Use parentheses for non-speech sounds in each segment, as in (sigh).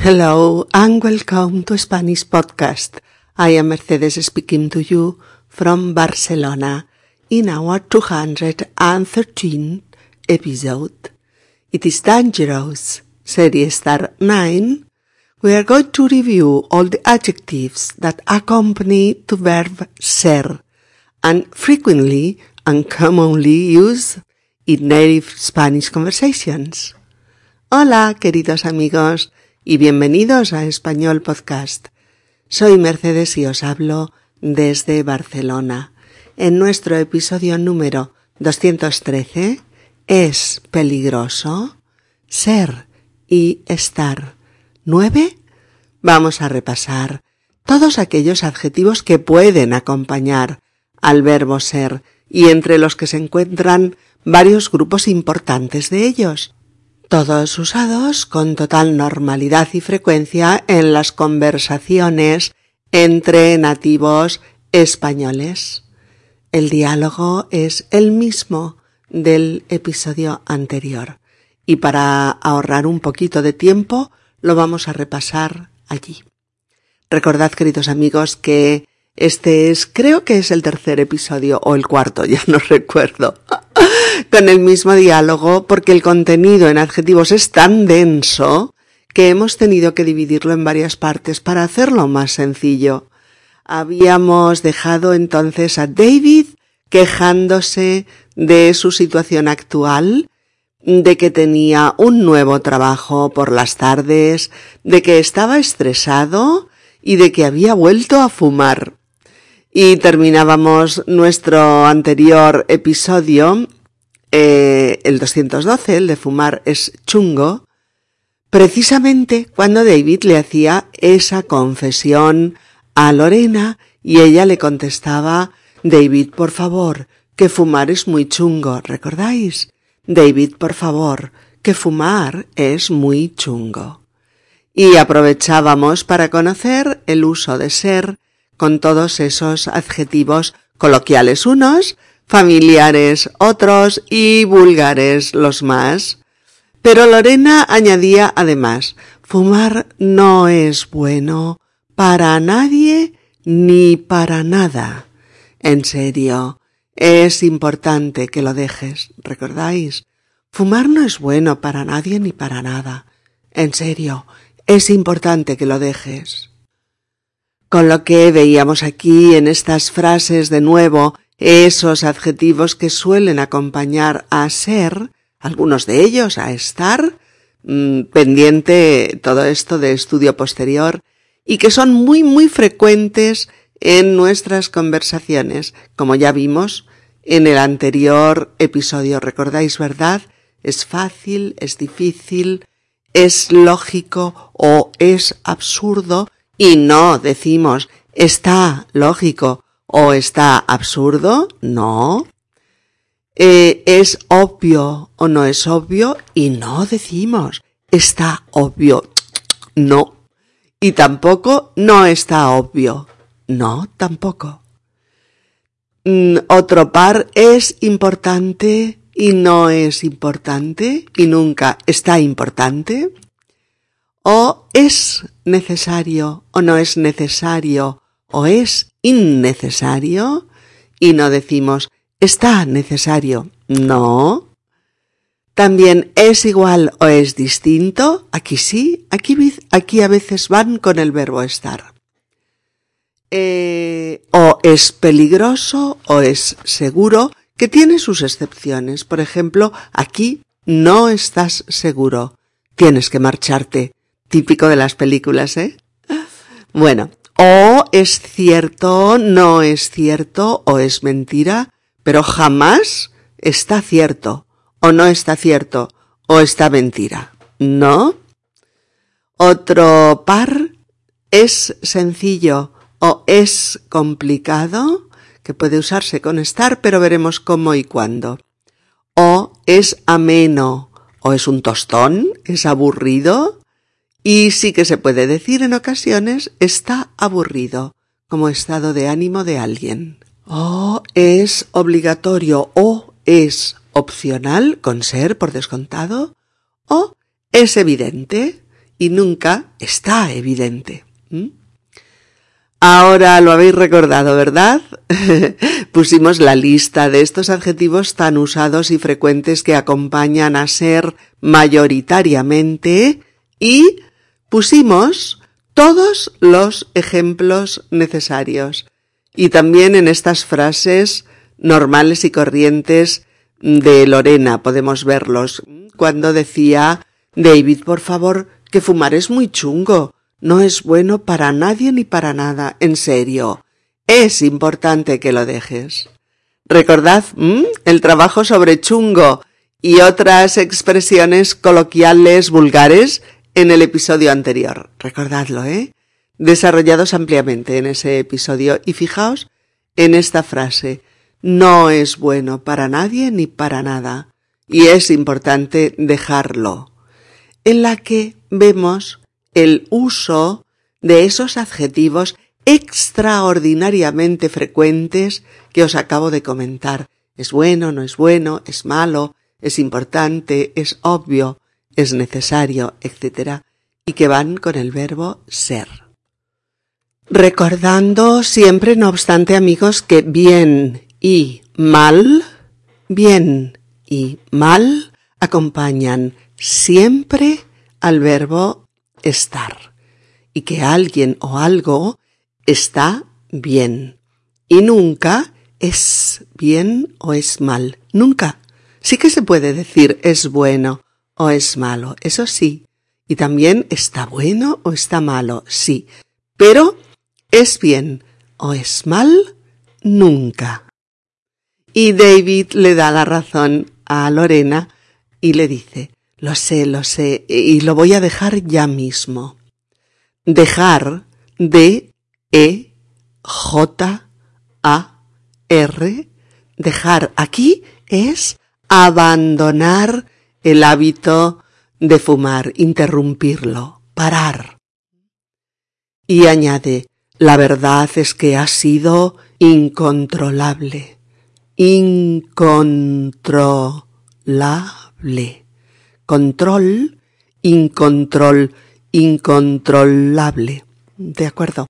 Hello and welcome to Spanish Podcast. I am Mercedes speaking to you from Barcelona in our 213 episode. It is Dangerous, Serie Star 9. We are going to review all the adjectives that accompany the verb ser and frequently and commonly used in native Spanish conversations. Hola, queridos amigos, y bienvenidos a Español Podcast. Soy Mercedes y os hablo desde Barcelona. En nuestro episodio número 213, ¿es peligroso? Ser y estar. ¿Nueve? Vamos a repasar todos aquellos adjetivos que pueden acompañar al verbo ser y entre los que se encuentran varios grupos importantes de ellos todos usados con total normalidad y frecuencia en las conversaciones entre nativos españoles. El diálogo es el mismo del episodio anterior y para ahorrar un poquito de tiempo lo vamos a repasar allí. Recordad, queridos amigos, que este es, creo que es el tercer episodio o el cuarto, (laughs) ya no recuerdo (laughs) con el mismo diálogo porque el contenido en adjetivos es tan denso que hemos tenido que dividirlo en varias partes para hacerlo más sencillo. Habíamos dejado entonces a David quejándose de su situación actual, de que tenía un nuevo trabajo por las tardes, de que estaba estresado y de que había vuelto a fumar. Y terminábamos nuestro anterior episodio eh, el 212, el de fumar es chungo, precisamente cuando David le hacía esa confesión a Lorena y ella le contestaba David, por favor, que fumar es muy chungo, ¿recordáis? David, por favor, que fumar es muy chungo. Y aprovechábamos para conocer el uso de ser con todos esos adjetivos coloquiales unos familiares otros y vulgares los más. Pero Lorena añadía además, fumar no es bueno para nadie ni para nada. En serio, es importante que lo dejes, ¿recordáis? Fumar no es bueno para nadie ni para nada. En serio, es importante que lo dejes. Con lo que veíamos aquí en estas frases de nuevo esos adjetivos que suelen acompañar a ser, algunos de ellos a estar, mm, pendiente todo esto de estudio posterior, y que son muy, muy frecuentes en nuestras conversaciones, como ya vimos en el anterior episodio. ¿Recordáis, verdad? Es fácil, es difícil, es lógico o es absurdo, y no decimos está lógico ¿O está absurdo? No. Eh, ¿Es obvio o no es obvio? Y no decimos, está obvio. No. Y tampoco no está obvio. No, tampoco. Mm, otro par es importante y no es importante y nunca está importante. O es necesario o no es necesario o es innecesario y no decimos está necesario. No. También es igual o es distinto. Aquí sí, aquí, aquí a veces van con el verbo estar. Eh, o es peligroso o es seguro, que tiene sus excepciones. Por ejemplo, aquí no estás seguro. Tienes que marcharte. Típico de las películas, ¿eh? Bueno, o es cierto, no es cierto, o es mentira, pero jamás está cierto, o no está cierto, o está mentira. ¿No? Otro par es sencillo o es complicado, que puede usarse con estar, pero veremos cómo y cuándo. O es ameno, o es un tostón, es aburrido, y sí que se puede decir en ocasiones está aburrido, como estado de ánimo de alguien. O es obligatorio o es opcional, con ser por descontado, o es evidente y nunca está evidente. Ahora lo habéis recordado, ¿verdad? (laughs) Pusimos la lista de estos adjetivos tan usados y frecuentes que acompañan a ser mayoritariamente y pusimos todos los ejemplos necesarios. Y también en estas frases normales y corrientes de Lorena podemos verlos. Cuando decía David, por favor, que fumar es muy chungo. No es bueno para nadie ni para nada. En serio. Es importante que lo dejes. Recordad el trabajo sobre chungo y otras expresiones coloquiales vulgares en el episodio anterior. Recordadlo, ¿eh? Desarrollados ampliamente en ese episodio y fijaos en esta frase. No es bueno para nadie ni para nada y es importante dejarlo, en la que vemos el uso de esos adjetivos extraordinariamente frecuentes que os acabo de comentar. Es bueno, no es bueno, es malo, es importante, es obvio, es necesario, etc. y que van con el verbo ser. Recordando siempre, no obstante, amigos, que bien y mal, bien y mal acompañan siempre al verbo estar y que alguien o algo está bien y nunca es bien o es mal, nunca. Sí que se puede decir es bueno o es malo, eso sí, y también está bueno o está malo, sí, pero es bien o es mal, nunca. Y David le da la razón a Lorena y le dice, lo sé, lo sé, y lo voy a dejar ya mismo. Dejar de E J A R. Dejar aquí es abandonar el hábito de fumar, interrumpirlo, parar. Y añade, la verdad es que ha sido incontrolable, incontrolable control, incontrol, incontrolable. ¿De acuerdo?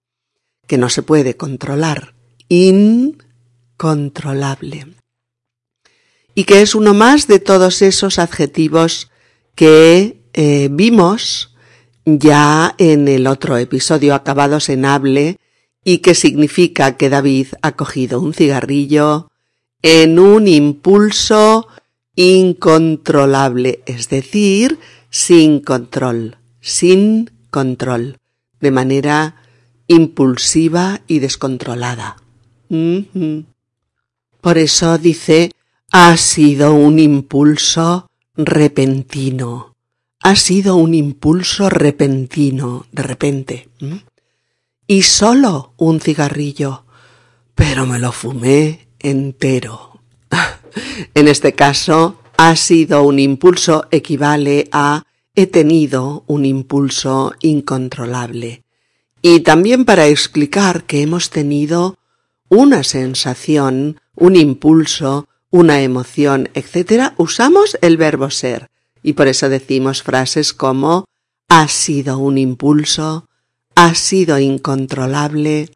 Que no se puede controlar. Incontrolable. Y que es uno más de todos esos adjetivos que eh, vimos ya en el otro episodio acabados en hable y que significa que David ha cogido un cigarrillo en un impulso incontrolable, es decir, sin control, sin control, de manera impulsiva y descontrolada. Por eso dice, ha sido un impulso repentino. Ha sido un impulso repentino, de repente. Y solo un cigarrillo, pero me lo fumé entero. (laughs) En este caso, ha sido un impulso equivale a he tenido un impulso incontrolable. Y también para explicar que hemos tenido una sensación, un impulso, una emoción, etc., usamos el verbo ser. Y por eso decimos frases como ha sido un impulso, ha sido incontrolable,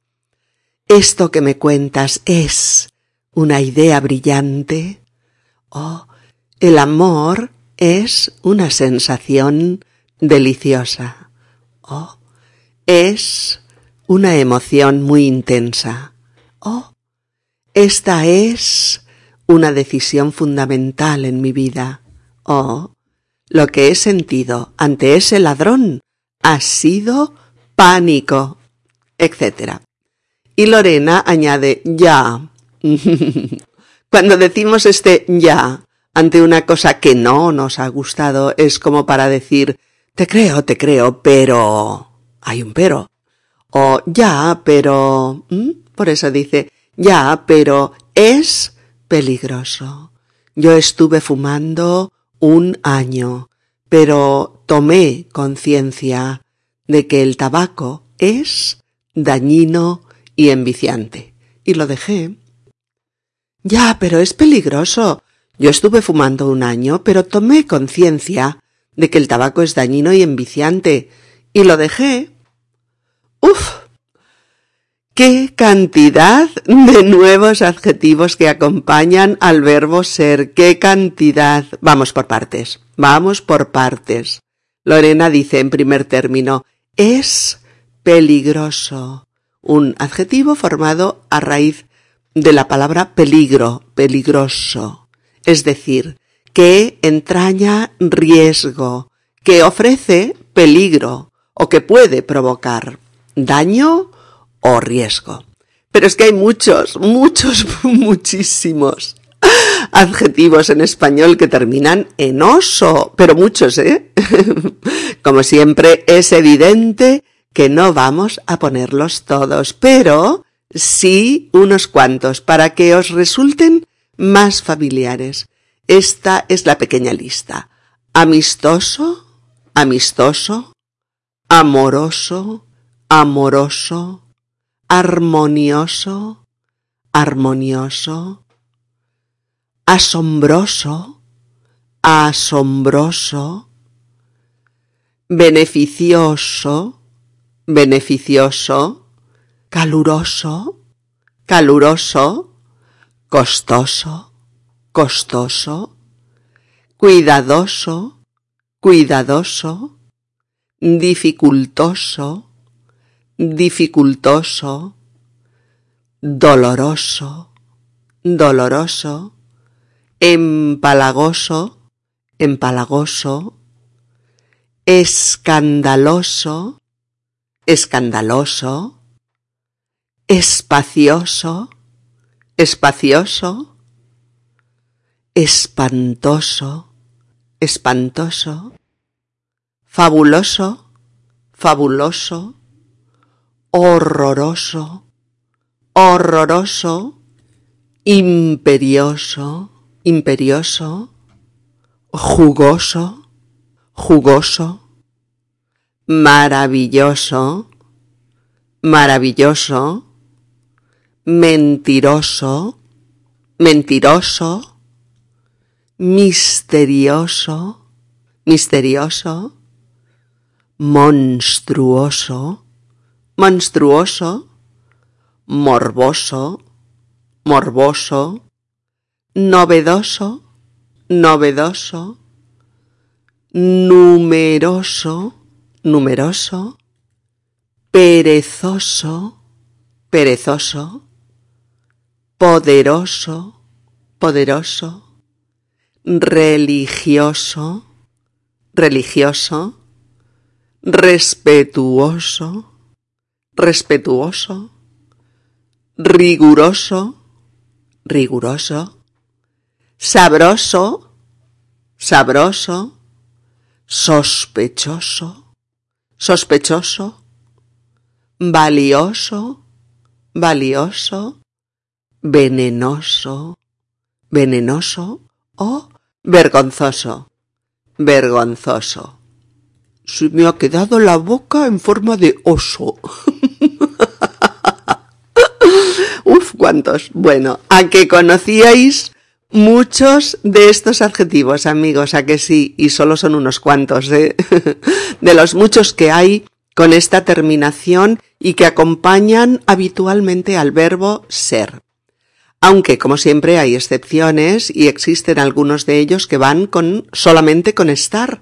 esto que me cuentas es una idea brillante. Oh, el amor es una sensación deliciosa. Oh, es una emoción muy intensa. Oh, esta es una decisión fundamental en mi vida. Oh, lo que he sentido ante ese ladrón ha sido pánico, etc. Y Lorena añade, ya, (laughs) Cuando decimos este ya ante una cosa que no nos ha gustado, es como para decir, te creo, te creo, pero... hay un pero. O ya, pero... Por eso dice, ya, pero es peligroso. Yo estuve fumando un año, pero tomé conciencia de que el tabaco es dañino y enviciante. Y lo dejé. Ya, pero es peligroso. Yo estuve fumando un año, pero tomé conciencia de que el tabaco es dañino y enviciante, y lo dejé. Uf, qué cantidad de nuevos adjetivos que acompañan al verbo ser, qué cantidad. Vamos por partes, vamos por partes. Lorena dice en primer término, es peligroso, un adjetivo formado a raíz de la palabra peligro, peligroso, es decir, que entraña riesgo, que ofrece peligro o que puede provocar daño o riesgo. Pero es que hay muchos, muchos, (laughs) muchísimos adjetivos en español que terminan en oso, pero muchos, ¿eh? (laughs) Como siempre, es evidente que no vamos a ponerlos todos, pero sí unos cuantos para que os resulten más familiares. Esta es la pequeña lista. Amistoso, amistoso, amoroso, amoroso, armonioso, armonioso, asombroso, asombroso, beneficioso, beneficioso, caluroso, caluroso, costoso, costoso, cuidadoso, cuidadoso, dificultoso, dificultoso, doloroso, doloroso, empalagoso, empalagoso, escandaloso, escandaloso, espacioso, espacioso, espantoso, espantoso, fabuloso, fabuloso, horroroso, horroroso, imperioso, imperioso, jugoso, jugoso, maravilloso, maravilloso, mentiroso, mentiroso, misterioso, misterioso, monstruoso, monstruoso, morboso, morboso, novedoso, novedoso, numeroso, numeroso, perezoso, perezoso, poderoso, poderoso, religioso, religioso, respetuoso, respetuoso, riguroso, riguroso, sabroso, sabroso, sospechoso, sospechoso, valioso, valioso, venenoso, venenoso o vergonzoso, vergonzoso. Se me ha quedado la boca en forma de oso. (laughs) Uf, cuántos. Bueno, a que conocíais muchos de estos adjetivos, amigos, a que sí, y solo son unos cuantos ¿eh? (laughs) de los muchos que hay con esta terminación y que acompañan habitualmente al verbo ser. Aunque, como siempre, hay excepciones y existen algunos de ellos que van con solamente con estar,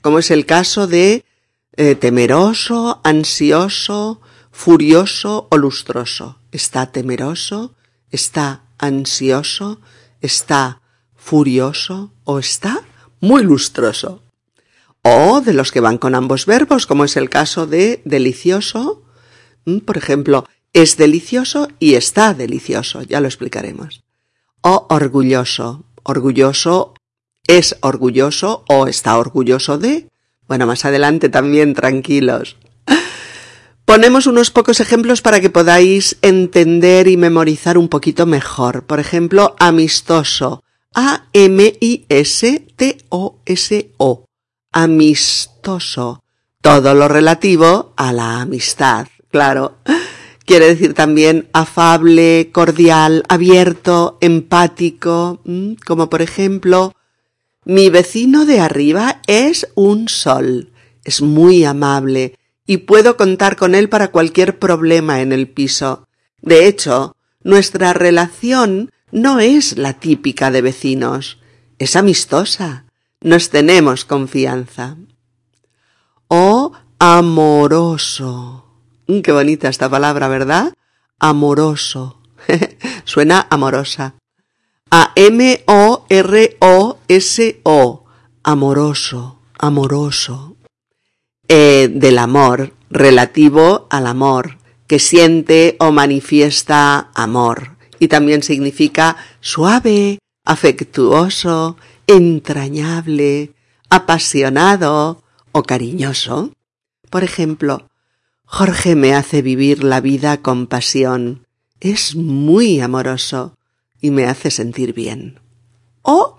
como es el caso de eh, temeroso, ansioso, furioso o lustroso. Está temeroso, está ansioso, está furioso o está muy lustroso. O de los que van con ambos verbos, como es el caso de delicioso, mm, por ejemplo, es delicioso y está delicioso, ya lo explicaremos. O orgulloso, orgulloso es orgulloso o está orgulloso de. Bueno, más adelante también, tranquilos. Ponemos unos pocos ejemplos para que podáis entender y memorizar un poquito mejor. Por ejemplo, amistoso. A-M-I-S-T-O-S-O. Amistoso. Todo lo relativo a la amistad, claro. Quiere decir también afable, cordial, abierto, empático, como por ejemplo, Mi vecino de arriba es un sol. Es muy amable y puedo contar con él para cualquier problema en el piso. De hecho, nuestra relación no es la típica de vecinos. Es amistosa. Nos tenemos confianza. O amoroso. Mm, qué bonita esta palabra, ¿verdad? Amoroso. (laughs) Suena amorosa. A-M-O-R-O-S-O. Amoroso, amoroso. Eh, del amor, relativo al amor, que siente o manifiesta amor. Y también significa suave, afectuoso, entrañable, apasionado o cariñoso. Por ejemplo, Jorge me hace vivir la vida con pasión. Es muy amoroso y me hace sentir bien. ¡Oh!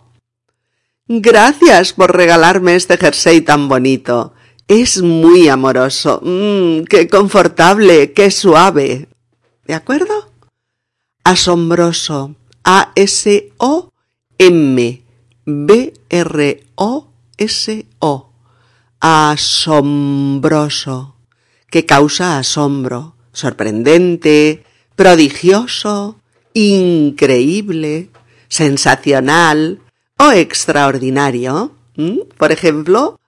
Gracias por regalarme este jersey tan bonito. Es muy amoroso. Mmm, qué confortable, qué suave. ¿De acuerdo? Asombroso. A-S-O-M. B-R-O-S-O. Asombroso. Que causa asombro. Sorprendente. Prodigioso increíble, sensacional o extraordinario. Por ejemplo,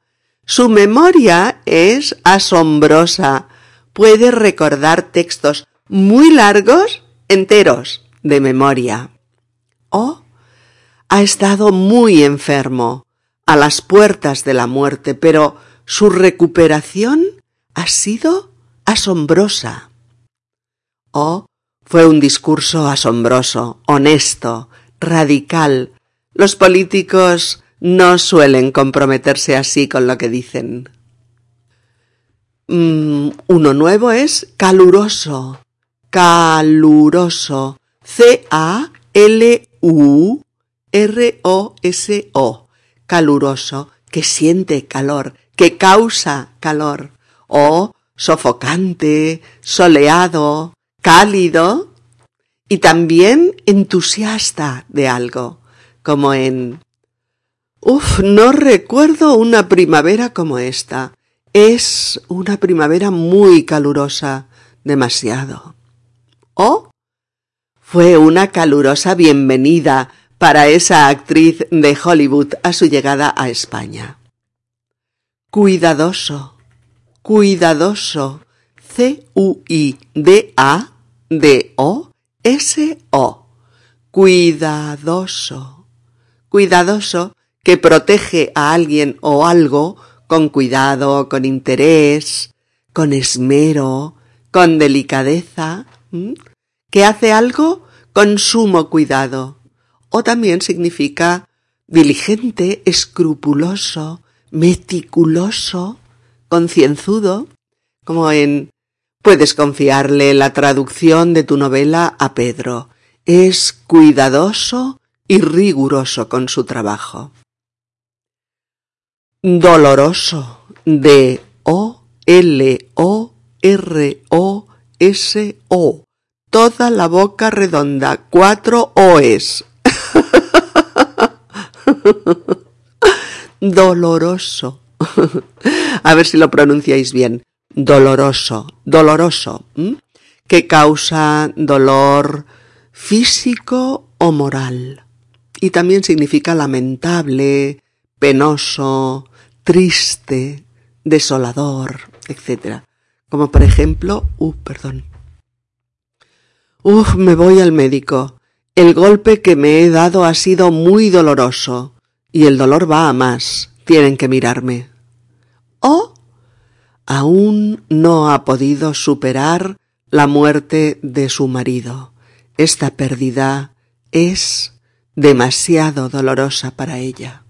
su memoria es asombrosa. Puede recordar textos muy largos enteros de memoria. O ha estado muy enfermo, a las puertas de la muerte, pero su recuperación ha sido asombrosa. O fue un discurso asombroso, honesto, radical. Los políticos no suelen comprometerse así con lo que dicen. Mm, uno nuevo es caluroso, caluroso, C-A-L-U-R-O-S-O, caluroso, que siente calor, que causa calor, o sofocante, soleado, cálido y también entusiasta de algo, como en Uf, no recuerdo una primavera como esta. Es una primavera muy calurosa, demasiado. O fue una calurosa bienvenida para esa actriz de Hollywood a su llegada a España. Cuidadoso, cuidadoso, C-U-I-D-A D-O-S-O. Cuidadoso. Cuidadoso que protege a alguien o algo con cuidado, con interés, con esmero, con delicadeza, que hace algo con sumo cuidado. O también significa diligente, escrupuloso, meticuloso, concienzudo, como en Puedes confiarle la traducción de tu novela a Pedro. Es cuidadoso y riguroso con su trabajo. Doloroso. D O L O R O S O. Toda la boca redonda. Cuatro O's. (laughs) Doloroso. (laughs) A ver si lo pronunciáis bien doloroso, doloroso, que causa dolor físico o moral. Y también significa lamentable, penoso, triste, desolador, etc. Como por ejemplo, uh, perdón. Uf, me voy al médico. El golpe que me he dado ha sido muy doloroso y el dolor va a más. Tienen que mirarme. O aún no ha podido superar la muerte de su marido. Esta pérdida es demasiado dolorosa para ella.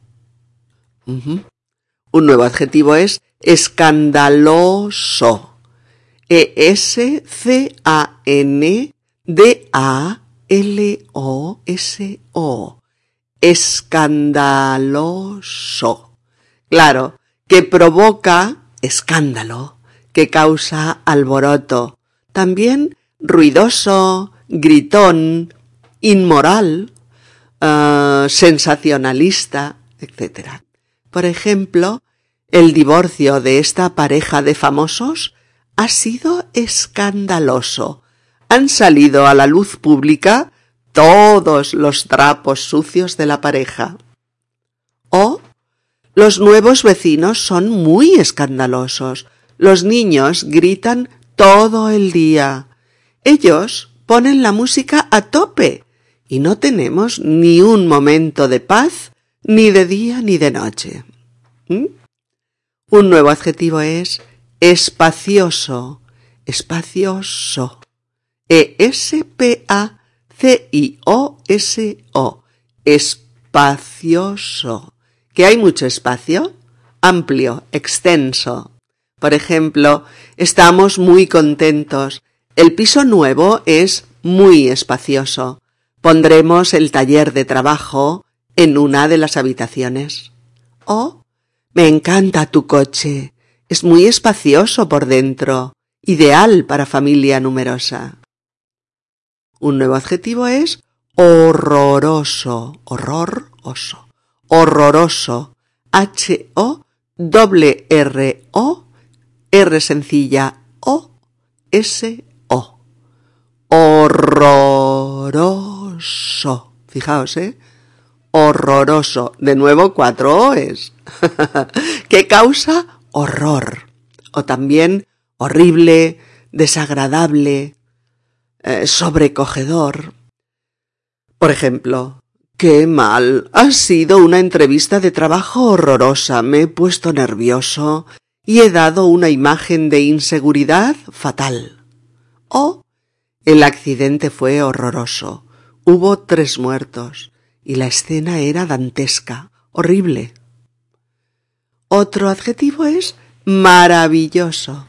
Un nuevo adjetivo es escandaloso. E-S-C-A-N-D-A-L-O-S-O. Escandaloso. Claro, que provoca escándalo, que causa alboroto, también ruidoso, gritón, inmoral, eh, sensacionalista, etc. Por ejemplo, el divorcio de esta pareja de famosos ha sido escandaloso. Han salido a la luz pública todos los trapos sucios de la pareja. O los nuevos vecinos son muy escandalosos. Los niños gritan todo el día. Ellos ponen la música a tope y no tenemos ni un momento de paz ni de día ni de noche. ¿Mm? Un nuevo adjetivo es espacioso, espacioso. E-S-P-A-C-I-O-S-O. Espacioso. ¿Que hay mucho espacio? Amplio, extenso. Por ejemplo, estamos muy contentos. El piso nuevo es muy espacioso. Pondremos el taller de trabajo en una de las habitaciones. Oh, me encanta tu coche. Es muy espacioso por dentro, ideal para familia numerosa. Un nuevo adjetivo es horroroso, horroroso, horroroso. H-O-R-R-O, R sencilla O, S-O. Horroroso. Fijaos, ¿eh? Horroroso. De nuevo cuatro O's. (laughs) que causa horror. O también horrible, desagradable, eh, sobrecogedor. Por ejemplo, qué mal. Ha sido una entrevista de trabajo horrorosa. Me he puesto nervioso y he dado una imagen de inseguridad fatal. O el accidente fue horroroso. Hubo tres muertos y la escena era dantesca, horrible. Otro adjetivo es maravilloso.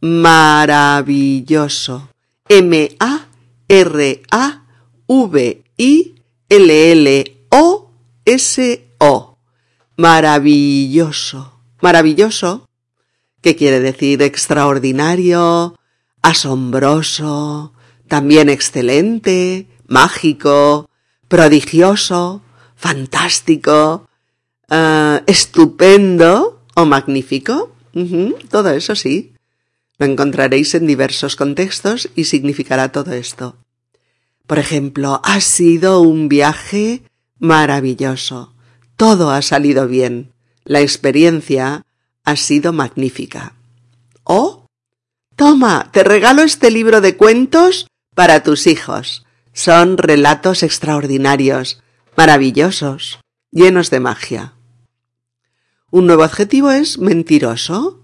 Maravilloso. M-A-R-A-V-I-L-L-O-S-O. Maravilloso. Maravilloso. ¿Qué quiere decir? Extraordinario, asombroso, también excelente, mágico, prodigioso, fantástico, uh, estupendo o magnífico. Todo eso sí. Lo encontraréis en diversos contextos y significará todo esto. Por ejemplo, ha sido un viaje maravilloso. Todo ha salido bien. La experiencia ha sido magnífica. O, toma, te regalo este libro de cuentos para tus hijos. Son relatos extraordinarios, maravillosos, llenos de magia. Un nuevo adjetivo es mentiroso.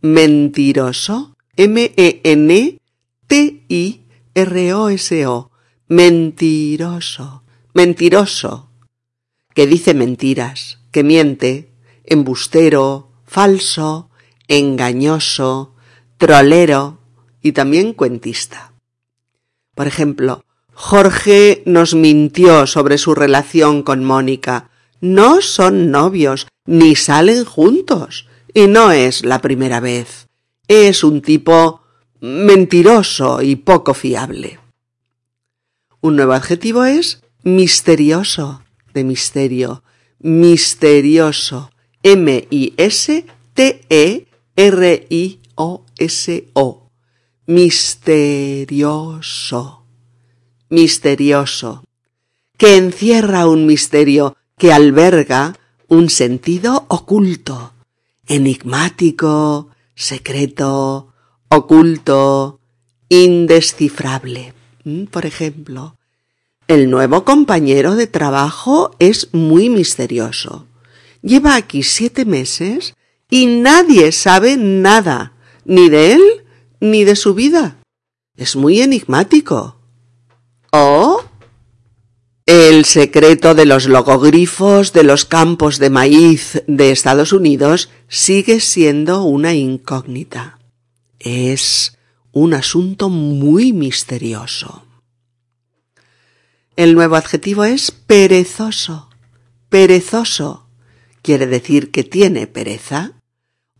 Mentiroso. M-E-N-T-I-R-O-S-O. Mentiroso. Mentiroso. Que dice mentiras, que miente, embustero, falso, engañoso, trolero y también cuentista. Por ejemplo, Jorge nos mintió sobre su relación con Mónica. No son novios, ni salen juntos. Y no es la primera vez. Es un tipo mentiroso y poco fiable. Un nuevo adjetivo es misterioso, de misterio, misterioso. M-I-S-T-E-R-I-O-S-O. Misterioso. Misterioso. Que encierra un misterio que alberga un sentido oculto, enigmático, secreto, oculto, indescifrable. Mm, por ejemplo, el nuevo compañero de trabajo es muy misterioso. Lleva aquí siete meses y nadie sabe nada, ni de él ni de su vida. Es muy enigmático. ¿Oh? El secreto de los logogrifos de los campos de maíz de Estados Unidos sigue siendo una incógnita. Es un asunto muy misterioso. El nuevo adjetivo es perezoso. Perezoso quiere decir que tiene pereza,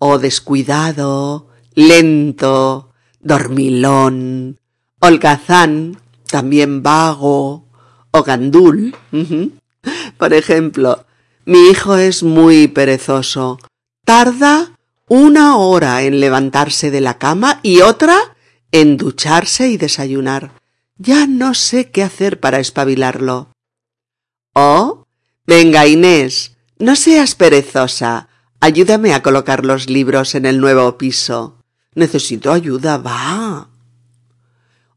o descuidado, lento, dormilón, holgazán, también vago, o gandul. Por ejemplo, Mi hijo es muy perezoso. Tarda una hora en levantarse de la cama y otra en ducharse y desayunar. Ya no sé qué hacer para espabilarlo. Oh, venga Inés, no seas perezosa. Ayúdame a colocar los libros en el nuevo piso. Necesito ayuda, va.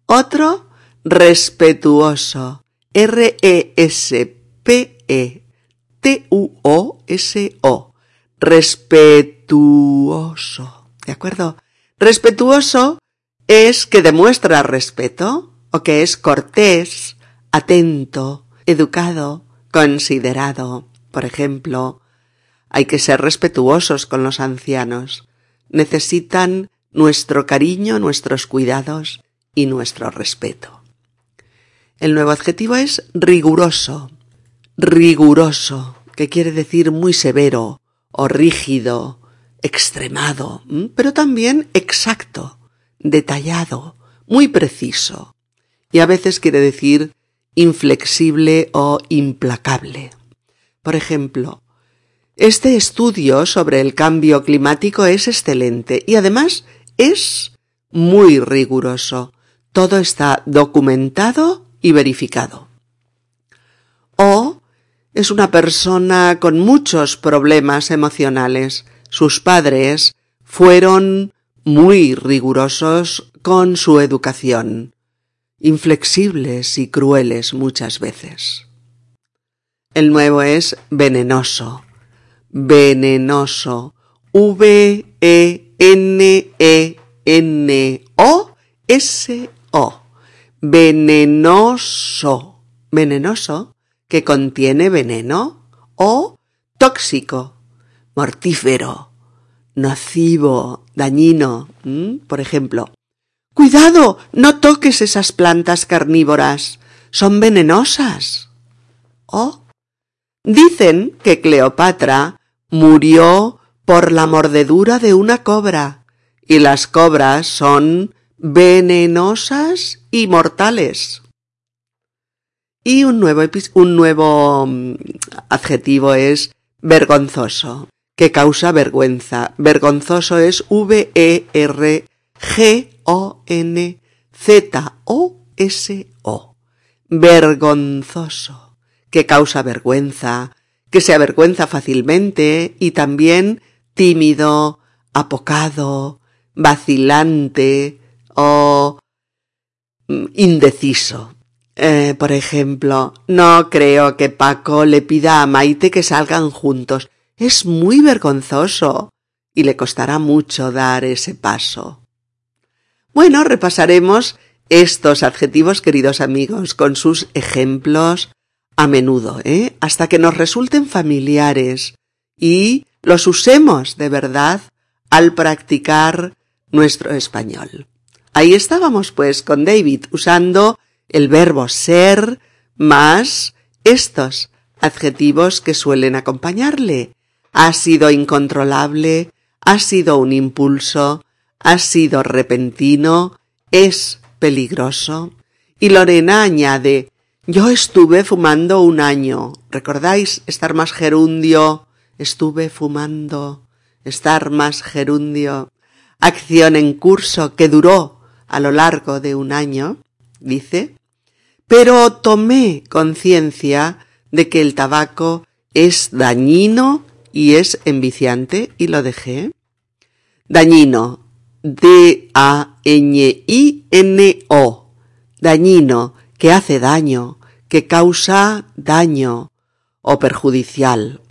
Otro, respetuoso. R-E-S-P-E-T-U-O-S-O. Respetuoso. ¿De acuerdo? Respetuoso es que demuestra respeto o que es cortés, atento, educado, considerado. Por ejemplo, hay que ser respetuosos con los ancianos. Necesitan nuestro cariño, nuestros cuidados y nuestro respeto. El nuevo adjetivo es riguroso. Riguroso, que quiere decir muy severo o rígido, extremado, pero también exacto, detallado, muy preciso. Y a veces quiere decir inflexible o implacable. Por ejemplo, este estudio sobre el cambio climático es excelente y además es muy riguroso. Todo está documentado y verificado. O es una persona con muchos problemas emocionales. Sus padres fueron muy rigurosos con su educación, inflexibles y crueles muchas veces. El nuevo es venenoso. Venenoso. V-E-N-E-N-O-S-O. Venenoso. Venenoso que contiene veneno o tóxico, mortífero, nocivo, dañino. Por ejemplo, Cuidado, no toques esas plantas carnívoras. Son venenosas. O Dicen que Cleopatra murió por la mordedura de una cobra, y las cobras son venenosas y mortales. Y un nuevo, un nuevo mm, adjetivo es vergonzoso, que causa vergüenza. Vergonzoso es V-E-R-G-O-N-Z-O-S-O. Vergonzoso que causa vergüenza, que se avergüenza fácilmente y también tímido, apocado, vacilante o mm, indeciso. Eh, por ejemplo, no creo que Paco le pida a Maite que salgan juntos. Es muy vergonzoso y le costará mucho dar ese paso. Bueno, repasaremos estos adjetivos, queridos amigos, con sus ejemplos a menudo, ¿eh? hasta que nos resulten familiares y los usemos de verdad al practicar nuestro español. Ahí estábamos pues con David usando el verbo ser más estos adjetivos que suelen acompañarle. Ha sido incontrolable, ha sido un impulso, ha sido repentino, es peligroso. Y Lorena añade yo estuve fumando un año. ¿Recordáis estar más gerundio? Estuve fumando. Estar más gerundio. Acción en curso que duró a lo largo de un año, dice. Pero tomé conciencia de que el tabaco es dañino y es enviciante y lo dejé. Dañino. D-A-N-I-N-O. Dañino que hace daño, que causa daño o perjudicial.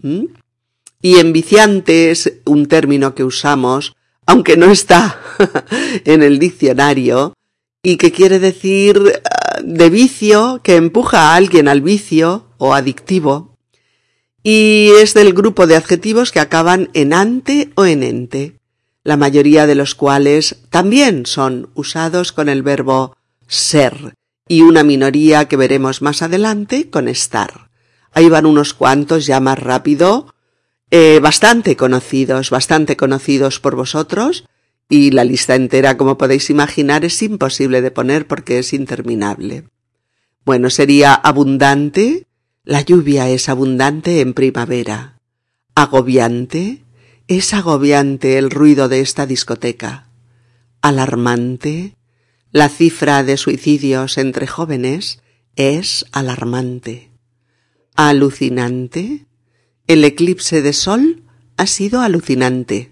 Y enviciante es un término que usamos, aunque no está (laughs) en el diccionario, y que quiere decir ah, de vicio, que empuja a alguien al vicio o adictivo, y es del grupo de adjetivos que acaban en ante o en ente, la mayoría de los cuales también son usados con el verbo ser, y una minoría que veremos más adelante con estar. Ahí van unos cuantos ya más rápido, eh, bastante conocidos, bastante conocidos por vosotros, y la lista entera, como podéis imaginar, es imposible de poner porque es interminable. Bueno, sería abundante, La lluvia es abundante en primavera. Agobiante es agobiante el ruido de esta discoteca. Alarmante. La cifra de suicidios entre jóvenes es alarmante. Alucinante. El eclipse de sol ha sido alucinante.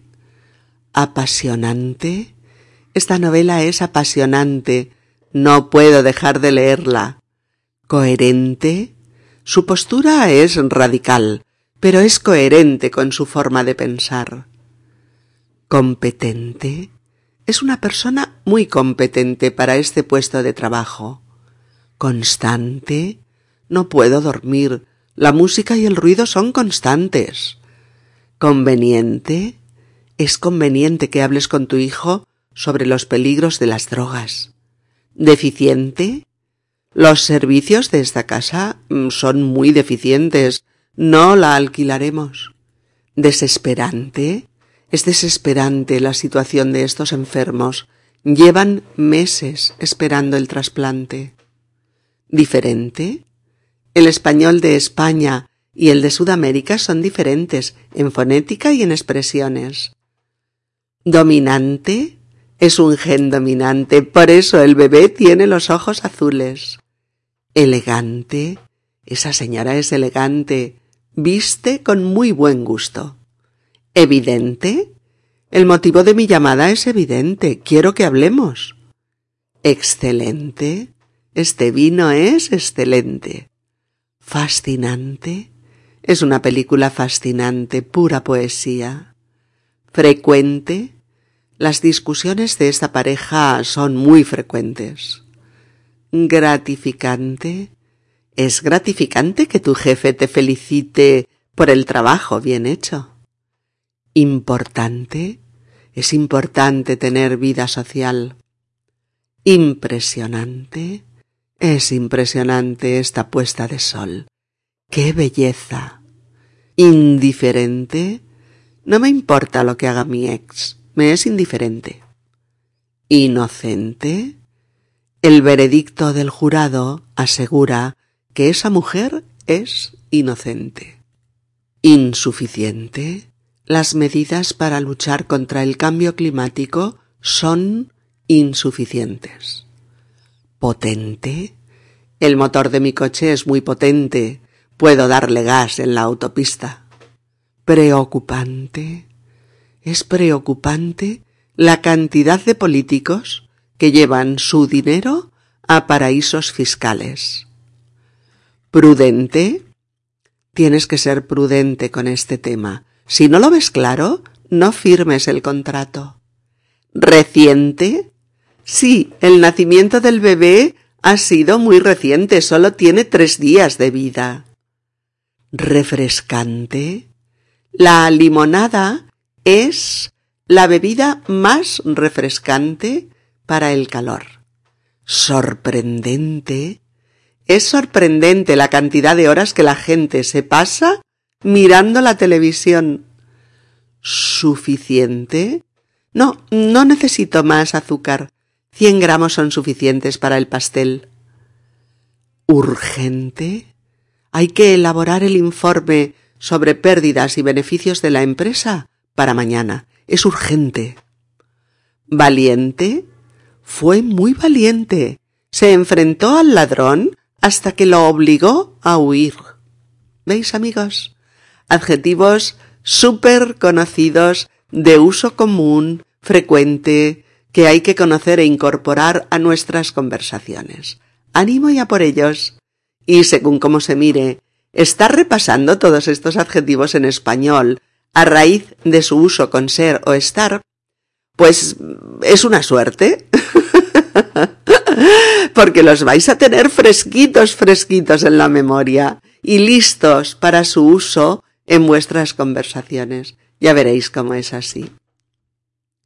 Apasionante. Esta novela es apasionante. No puedo dejar de leerla. Coherente. Su postura es radical, pero es coherente con su forma de pensar. Competente. Es una persona muy competente para este puesto de trabajo. Constante. No puedo dormir. La música y el ruido son constantes. Conveniente. Es conveniente que hables con tu hijo sobre los peligros de las drogas. Deficiente. Los servicios de esta casa mm, son muy deficientes. No la alquilaremos. Desesperante. Es desesperante la situación de estos enfermos. Llevan meses esperando el trasplante. Diferente. El español de España y el de Sudamérica son diferentes en fonética y en expresiones. Dominante. Es un gen dominante, por eso el bebé tiene los ojos azules. Elegante. Esa señora es elegante. Viste con muy buen gusto. Evidente. El motivo de mi llamada es evidente. Quiero que hablemos. Excelente. Este vino es excelente. Fascinante. Es una película fascinante, pura poesía. Frecuente. Las discusiones de esta pareja son muy frecuentes. Gratificante. Es gratificante que tu jefe te felicite por el trabajo bien hecho. Importante. Es importante tener vida social. Impresionante. Es impresionante esta puesta de sol. ¡Qué belleza! Indiferente. No me importa lo que haga mi ex me es indiferente. Inocente. El veredicto del jurado asegura que esa mujer es inocente. Insuficiente. Las medidas para luchar contra el cambio climático son insuficientes. Potente. El motor de mi coche es muy potente. Puedo darle gas en la autopista. Preocupante. Es preocupante la cantidad de políticos que llevan su dinero a paraísos fiscales. Prudente. Tienes que ser prudente con este tema. Si no lo ves claro, no firmes el contrato. Reciente. Sí, el nacimiento del bebé ha sido muy reciente, solo tiene tres días de vida. Refrescante. La limonada es la bebida más refrescante para el calor. Sorprendente. Es sorprendente la cantidad de horas que la gente se pasa mirando la televisión. ¿Suficiente? No, no necesito más azúcar. Cien gramos son suficientes para el pastel. ¿Urgente? Hay que elaborar el informe sobre pérdidas y beneficios de la empresa para mañana. Es urgente. ¿Valiente? Fue muy valiente. Se enfrentó al ladrón hasta que lo obligó a huir. ¿Veis, amigos? Adjetivos súper conocidos, de uso común, frecuente, que hay que conocer e incorporar a nuestras conversaciones. Ánimo ya por ellos. Y según cómo se mire, estar repasando todos estos adjetivos en español a raíz de su uso con ser o estar, pues es una suerte. (laughs) (laughs) Porque los vais a tener fresquitos, fresquitos en la memoria y listos para su uso en vuestras conversaciones. Ya veréis cómo es así.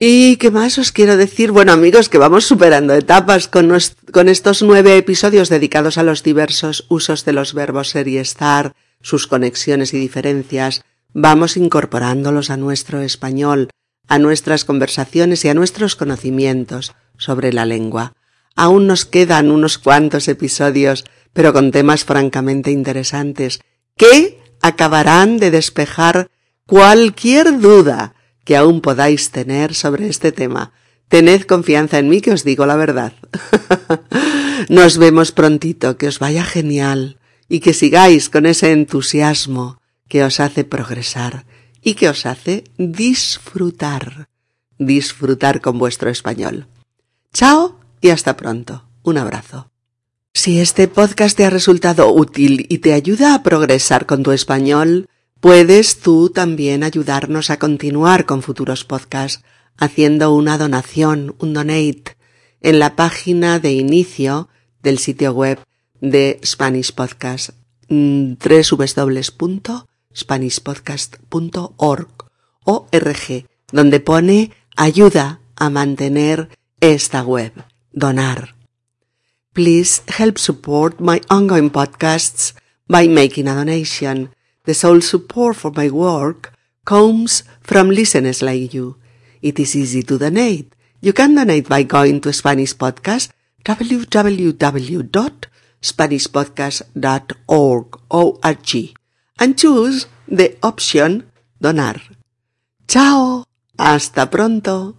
¿Y qué más os quiero decir? Bueno amigos, que vamos superando etapas con, estos nueve episodios dedicados a los diversos usos de los verbos ser y estar, sus conexiones y diferencias, vamos incorporándolos a nuestro español, a nuestras conversaciones y a nuestros conocimientos sobre la lengua. Aún nos quedan unos cuantos episodios, pero con temas francamente interesantes que acabarán de despejar cualquier duda que aún podáis tener sobre este tema. Tened confianza en mí que os digo la verdad. (laughs) Nos vemos prontito, que os vaya genial y que sigáis con ese entusiasmo que os hace progresar y que os hace disfrutar, disfrutar con vuestro español. Chao y hasta pronto. Un abrazo. Si este podcast te ha resultado útil y te ayuda a progresar con tu español, puedes tú también ayudarnos a continuar con futuros podcasts haciendo una donación, un donate, en la página de inicio del sitio web de Spanish Podcast, www.spanishpodcast.org donde pone ayuda a mantener esta web, donar. Please help support my ongoing podcasts by making a donation. The sole support for my work comes from listeners like you. It is easy to donate. You can donate by going to Spanish Podcast, www.spanishpodcast.org, O-R-G, and choose the option Donar. Chao. Hasta pronto.